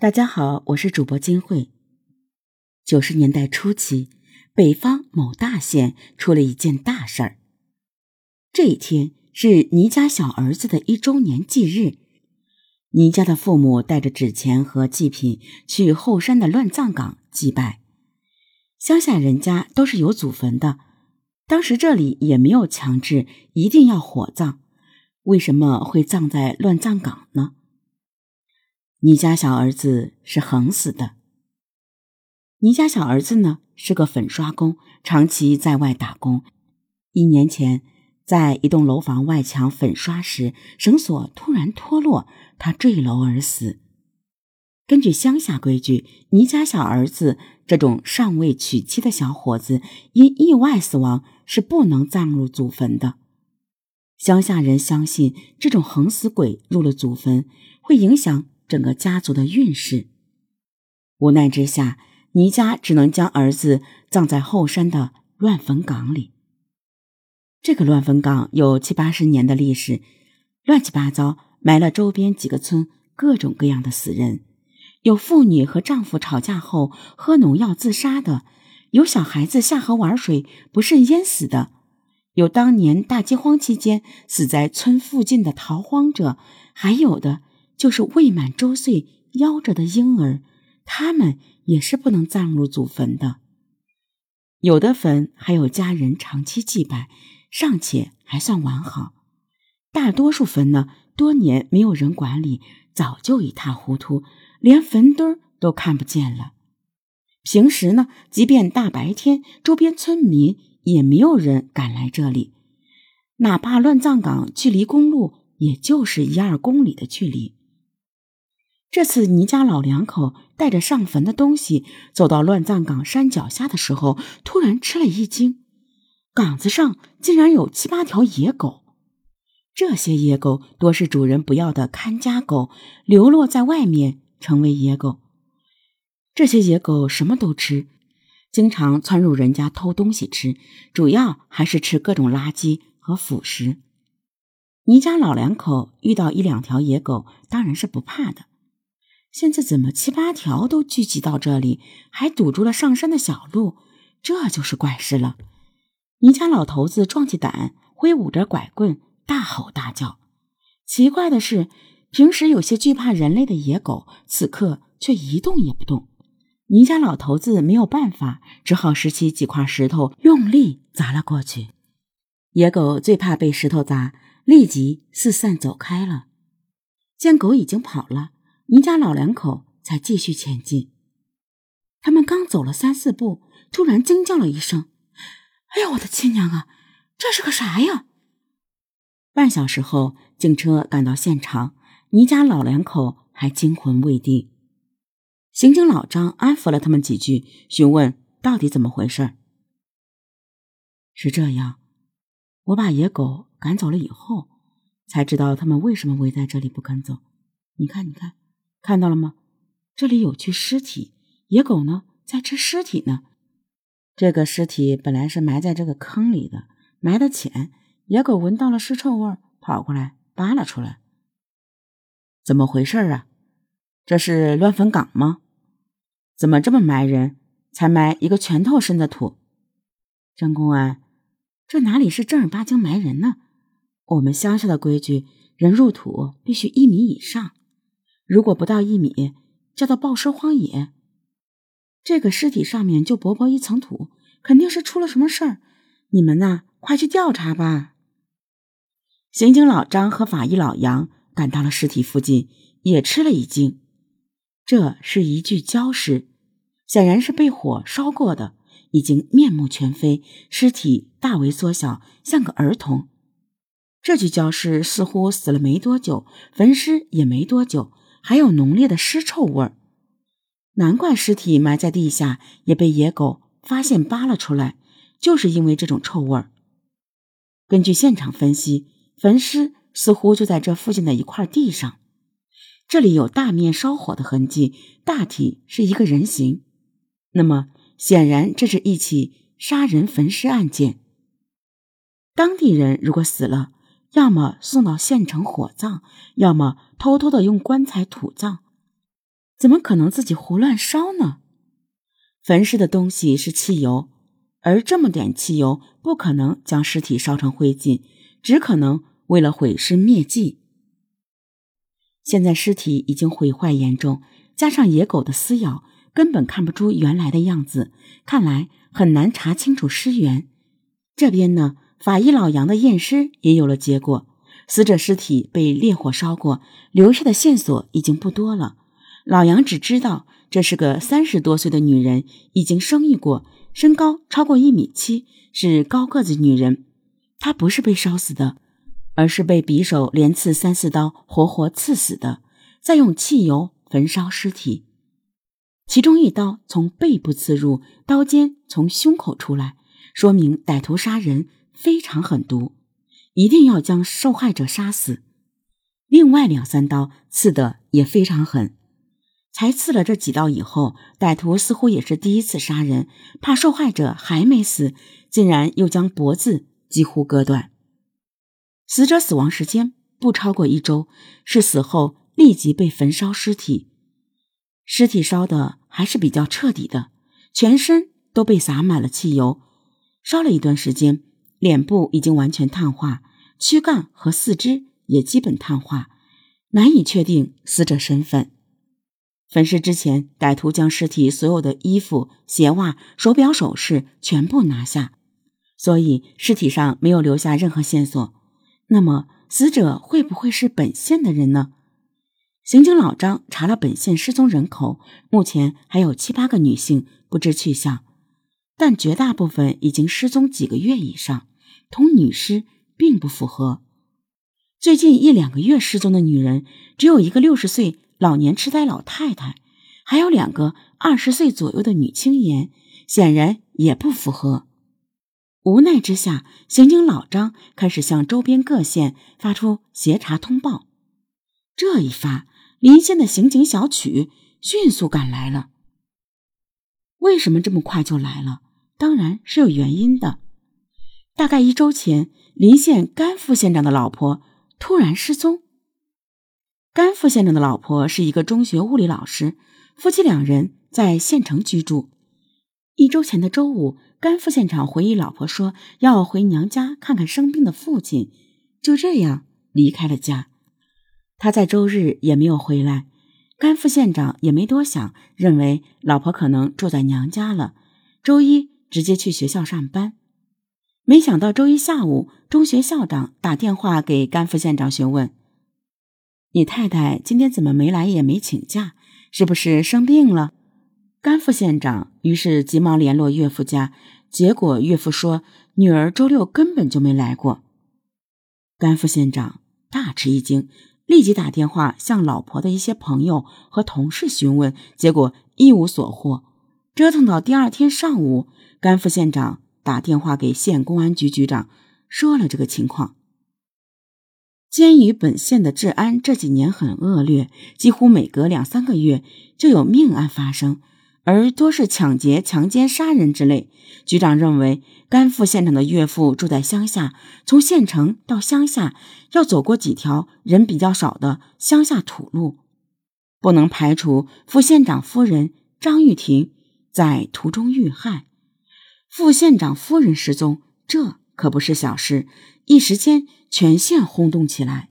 大家好，我是主播金慧。九十年代初期，北方某大县出了一件大事儿。这一天是倪家小儿子的一周年忌日，倪家的父母带着纸钱和祭品去后山的乱葬岗祭拜。乡下人家都是有祖坟的，当时这里也没有强制一定要火葬，为什么会葬在乱葬岗呢？你家小儿子是横死的。你家小儿子呢是个粉刷工，长期在外打工。一年前，在一栋楼房外墙粉刷时，绳索突然脱落，他坠楼而死。根据乡下规矩，你家小儿子这种尚未娶妻的小伙子，因意外死亡是不能葬入祖坟的。乡下人相信，这种横死鬼入了祖坟，会影响。整个家族的运势，无奈之下，倪家只能将儿子葬在后山的乱坟岗里。这个乱坟岗有七八十年的历史，乱七八糟埋了周边几个村各种各样的死人，有妇女和丈夫吵架后喝农药自杀的，有小孩子下河玩水不慎淹死的，有当年大饥荒期间死在村附近的逃荒者，还有的。就是未满周岁夭折的婴儿，他们也是不能葬入祖坟的。有的坟还有家人长期祭拜，尚且还算完好；大多数坟呢，多年没有人管理，早就一塌糊涂，连坟墩都看不见了。平时呢，即便大白天，周边村民也没有人敢来这里，哪怕乱葬岗距离公路也就是一二公里的距离。这次倪家老两口带着上坟的东西走到乱葬岗山脚下的时候，突然吃了一惊，岗子上竟然有七八条野狗。这些野狗多是主人不要的看家狗，流落在外面成为野狗。这些野狗什么都吃，经常窜入人家偷东西吃，主要还是吃各种垃圾和腐食。倪家老两口遇到一两条野狗，当然是不怕的。现在怎么七八条都聚集到这里，还堵住了上山的小路？这就是怪事了。倪家老头子壮起胆，挥舞着拐棍，大吼大叫。奇怪的是，平时有些惧怕人类的野狗，此刻却一动也不动。倪家老头子没有办法，只好拾起几块石头，用力砸了过去。野狗最怕被石头砸，立即四散走开了。见狗已经跑了。倪家老两口才继续前进。他们刚走了三四步，突然惊叫了一声：“哎呀，我的亲娘啊！这是个啥呀？”半小时后，警车赶到现场，倪家老两口还惊魂未定。刑警老张安抚了他们几句，询问到底怎么回事。是这样，我把野狗赶走了以后，才知道他们为什么围在这里不肯走。你看，你看。看到了吗？这里有具尸体，野狗呢在吃尸体呢。这个尸体本来是埋在这个坑里的，埋的浅，野狗闻到了尸臭味，跑过来扒了出来。怎么回事啊？这是乱坟岗吗？怎么这么埋人？才埋一个拳头深的土。张公安，这哪里是正儿八经埋人呢？我们乡下的规矩，人入土必须一米以上。如果不到一米，叫做暴尸荒野。这个尸体上面就薄薄一层土，肯定是出了什么事儿。你们呐，快去调查吧。刑警老张和法医老杨赶到了尸体附近，也吃了一惊。这是一具焦尸，显然是被火烧过的，已经面目全非，尸体大为缩小，像个儿童。这具焦尸似乎死了没多久，焚尸也没多久。还有浓烈的尸臭味儿，难怪尸体埋在地下也被野狗发现扒了出来，就是因为这种臭味儿。根据现场分析，焚尸似乎就在这附近的一块地上，这里有大面烧火的痕迹，大体是一个人形。那么，显然这是一起杀人焚尸案件。当地人如果死了，要么送到县城火葬，要么偷偷的用棺材土葬。怎么可能自己胡乱烧呢？焚尸的东西是汽油，而这么点汽油不可能将尸体烧成灰烬，只可能为了毁尸灭迹。现在尸体已经毁坏严重，加上野狗的撕咬，根本看不出原来的样子，看来很难查清楚尸源。这边呢，法医老杨的验尸也有了结果，死者尸体被烈火烧过，留下的线索已经不多了。老杨只知道这是个三十多岁的女人，已经生育过，身高超过一米七，是高个子女人。她不是被烧死的，而是被匕首连刺三四刀，活活刺死的，再用汽油焚烧尸体。其中一刀从背部刺入，刀尖从胸口出来，说明歹徒杀人非常狠毒，一定要将受害者杀死。另外两三刀刺的也非常狠。才刺了这几刀以后，歹徒似乎也是第一次杀人，怕受害者还没死，竟然又将脖子几乎割断。死者死亡时间不超过一周，是死后立即被焚烧尸体。尸体烧的还是比较彻底的，全身都被洒满了汽油。烧了一段时间，脸部已经完全碳化，躯干和四肢也基本碳化，难以确定死者身份。焚尸之前，歹徒将尸体所有的衣服、鞋袜、手表、首饰全部拿下，所以尸体上没有留下任何线索。那么，死者会不会是本县的人呢？刑警老张查了本县失踪人口，目前还有七八个女性不知去向，但绝大部分已经失踪几个月以上，同女尸并不符合。最近一两个月失踪的女人，只有一个六十岁。老年痴呆老太太，还有两个二十岁左右的女青年，显然也不符合。无奈之下，刑警老张开始向周边各县发出协查通报。这一发，临县的刑警小曲迅速赶来了。为什么这么快就来了？当然是有原因的。大概一周前，临县甘副县长的老婆突然失踪。甘副县长的老婆是一个中学物理老师，夫妻两人在县城居住。一周前的周五，甘副县长回忆老婆说要回娘家看看生病的父亲，就这样离开了家。他在周日也没有回来，甘副县长也没多想，认为老婆可能住在娘家了。周一直接去学校上班，没想到周一下午，中学校长打电话给甘副县长询问。你太太今天怎么没来也没请假？是不是生病了？甘副县长于是急忙联络岳父家，结果岳父说女儿周六根本就没来过。甘副县长大吃一惊，立即打电话向老婆的一些朋友和同事询问，结果一无所获。折腾到第二天上午，甘副县长打电话给县公安局局长，说了这个情况。鉴于本县的治安这几年很恶劣，几乎每隔两三个月就有命案发生，而多是抢劫、强奸、杀人之类。局长认为，甘副县长的岳父住在乡下，从县城到乡下要走过几条人比较少的乡下土路，不能排除副县长夫人张玉婷在途中遇害。副县长夫人失踪，这可不是小事。一时间，全县轰动起来。